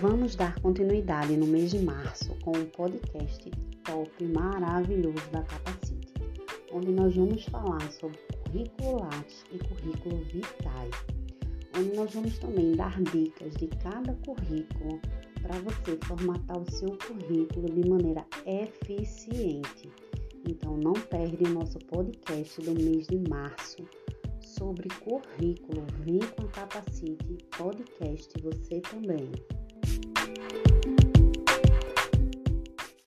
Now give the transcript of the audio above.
Vamos dar continuidade no mês de março com um podcast top maravilhoso da Capacite, onde nós vamos falar sobre currículo Lattes e currículo Vitae, onde nós vamos também dar dicas de cada currículo para você formatar o seu currículo de maneira eficiente. Então não perde o nosso podcast do mês de março sobre currículo. Vem com a Capacite Podcast você também.